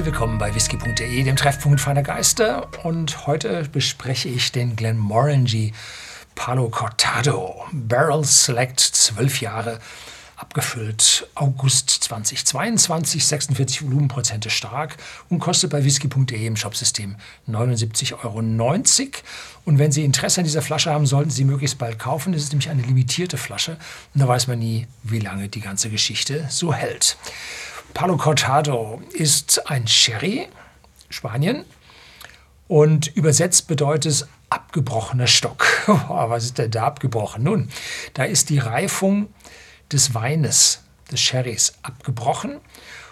Herzlich willkommen bei whisky.de, dem Treffpunkt feiner Geister. Und heute bespreche ich den Glenmorangie Palo Cortado Barrel Select 12 Jahre abgefüllt August 2022, 46 Volumenprozente stark und kostet bei whisky.de im Shopsystem 79,90 Euro. Und wenn Sie Interesse an dieser Flasche haben, sollten Sie möglichst bald kaufen. Das ist nämlich eine limitierte Flasche und da weiß man nie, wie lange die ganze Geschichte so hält. Palo Cortado ist ein Sherry, Spanien, und übersetzt bedeutet es abgebrochener Stock. Was ist denn da abgebrochen? Nun, da ist die Reifung des Weines, des Sherrys, abgebrochen.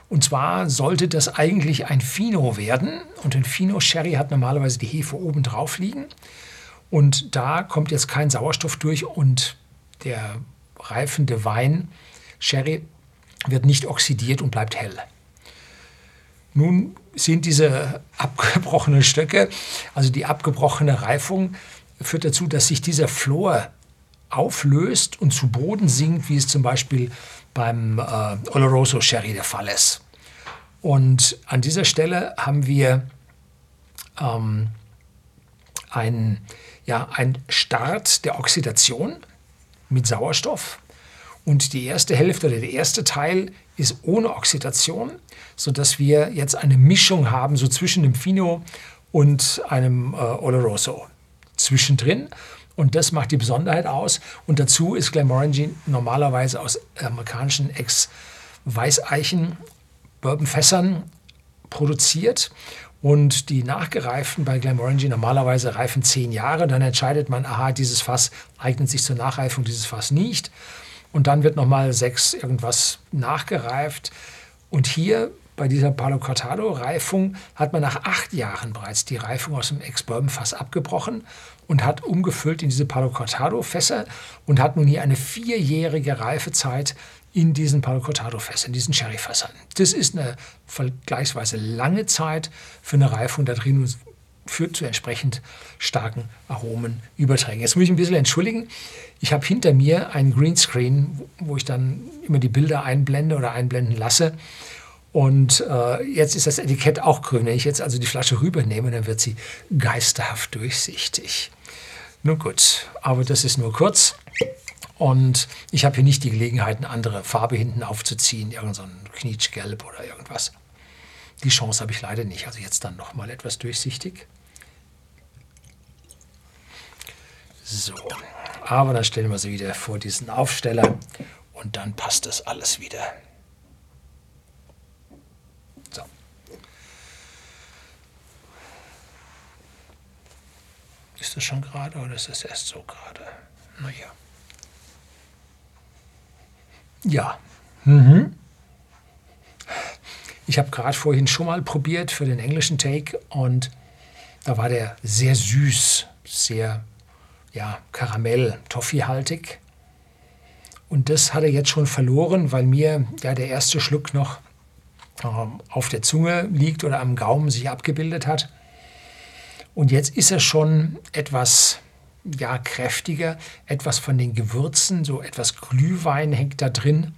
Und zwar sollte das eigentlich ein Fino werden. Und ein Fino Sherry hat normalerweise die Hefe oben drauf liegen. Und da kommt jetzt kein Sauerstoff durch und der reifende Wein, Sherry, wird nicht oxidiert und bleibt hell. Nun sind diese abgebrochenen Stöcke, also die abgebrochene Reifung, führt dazu, dass sich dieser Flor auflöst und zu Boden sinkt, wie es zum Beispiel beim äh, Oloroso Sherry der Fall ist. Und an dieser Stelle haben wir ähm, einen ja, ein Start der Oxidation mit Sauerstoff. Und die erste Hälfte oder der erste Teil ist ohne Oxidation, sodass wir jetzt eine Mischung haben, so zwischen dem Fino und einem äh, Oloroso zwischendrin. Und das macht die Besonderheit aus. Und dazu ist Glenmorangie normalerweise aus amerikanischen Ex-Weißeichen Bourbonfässern produziert. Und die nachgereiften bei Glenmorangie normalerweise reifen zehn Jahre. Dann entscheidet man, aha, dieses Fass eignet sich zur Nachreifung, dieses Fass nicht. Und dann wird nochmal sechs irgendwas nachgereift. Und hier bei dieser Palo Cortado Reifung hat man nach acht Jahren bereits die Reifung aus dem Ex-Bourbon-Fass abgebrochen und hat umgefüllt in diese Palo Cortado Fässer und hat nun hier eine vierjährige Reifezeit in diesen Palo Cortado Fässern, in diesen Sherry-Fässern. Das ist eine vergleichsweise lange Zeit für eine Reifung da drin führt zu entsprechend starken Aromenüberträgen. Jetzt muss ich ein bisschen entschuldigen. Ich habe hinter mir einen Greenscreen, wo ich dann immer die Bilder einblende oder einblenden lasse. Und äh, jetzt ist das Etikett auch grün. Wenn ich jetzt also die Flasche rübernehme, dann wird sie geisterhaft durchsichtig. Nun gut, aber das ist nur kurz. Und ich habe hier nicht die Gelegenheit, eine andere Farbe hinten aufzuziehen, irgend so Knietschgelb oder irgendwas. Die Chance habe ich leider nicht. Also jetzt dann noch mal etwas durchsichtig. So, aber dann stellen wir sie wieder vor diesen Aufsteller und dann passt das alles wieder. Ist das schon gerade oder ist das erst so gerade? Naja. Ja. Mhm. Ich habe gerade vorhin schon mal probiert für den englischen Take und da war der sehr süß, sehr ja, Karamell, Toffeehaltig. Und das hat er jetzt schon verloren, weil mir ja der erste Schluck noch ähm, auf der Zunge liegt oder am Gaumen sich abgebildet hat. Und jetzt ist er schon etwas ja, kräftiger, etwas von den Gewürzen, so etwas Glühwein hängt da drin.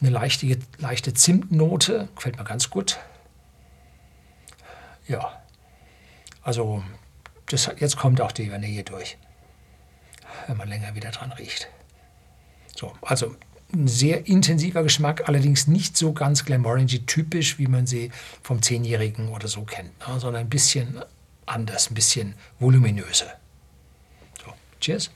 Eine leichte, leichte Zimtnote, gefällt mir ganz gut. Ja, also das, jetzt kommt auch die Vanille durch, wenn man länger wieder dran riecht. So, also ein sehr intensiver Geschmack, allerdings nicht so ganz Glenmorangie typisch, wie man sie vom Zehnjährigen oder so kennt, ne, sondern ein bisschen anders, ein bisschen voluminöser. So, cheers.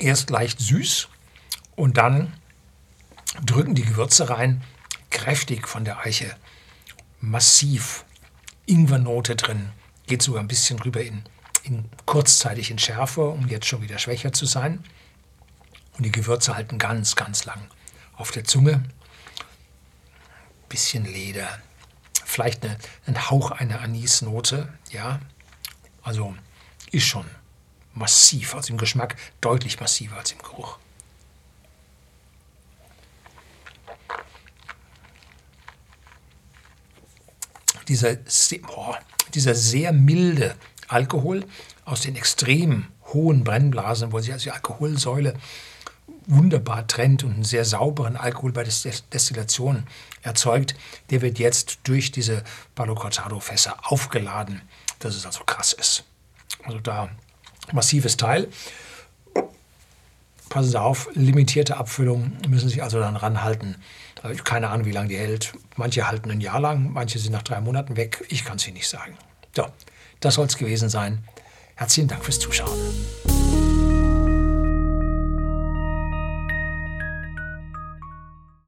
Erst leicht süß und dann drücken die Gewürze rein kräftig von der Eiche. Massiv. Ingwernote drin. Geht sogar ein bisschen rüber in, in kurzzeitig in Schärfe, um jetzt schon wieder schwächer zu sein. Und die Gewürze halten ganz, ganz lang auf der Zunge. Bisschen Leder. Vielleicht eine, ein Hauch einer Anisnote. Ja, also ist schon massiv, also im Geschmack deutlich massiver als im Geruch. dieser, oh, dieser sehr milde Alkohol aus den extrem hohen Brennblasen, wo sich also die Alkoholsäule wunderbar trennt und einen sehr sauberen Alkohol bei der Destillation erzeugt, der wird jetzt durch diese Palo Cortado-Fässer aufgeladen, dass es also krass ist. Also da massives Teil. Passen Sie auf, limitierte Abfüllung, müssen sich also dann ranhalten. Keine Ahnung, wie lange die hält. Manche halten ein Jahr lang, manche sind nach drei Monaten weg. Ich kann es Ihnen nicht sagen. So, das soll es gewesen sein. Herzlichen Dank fürs Zuschauen.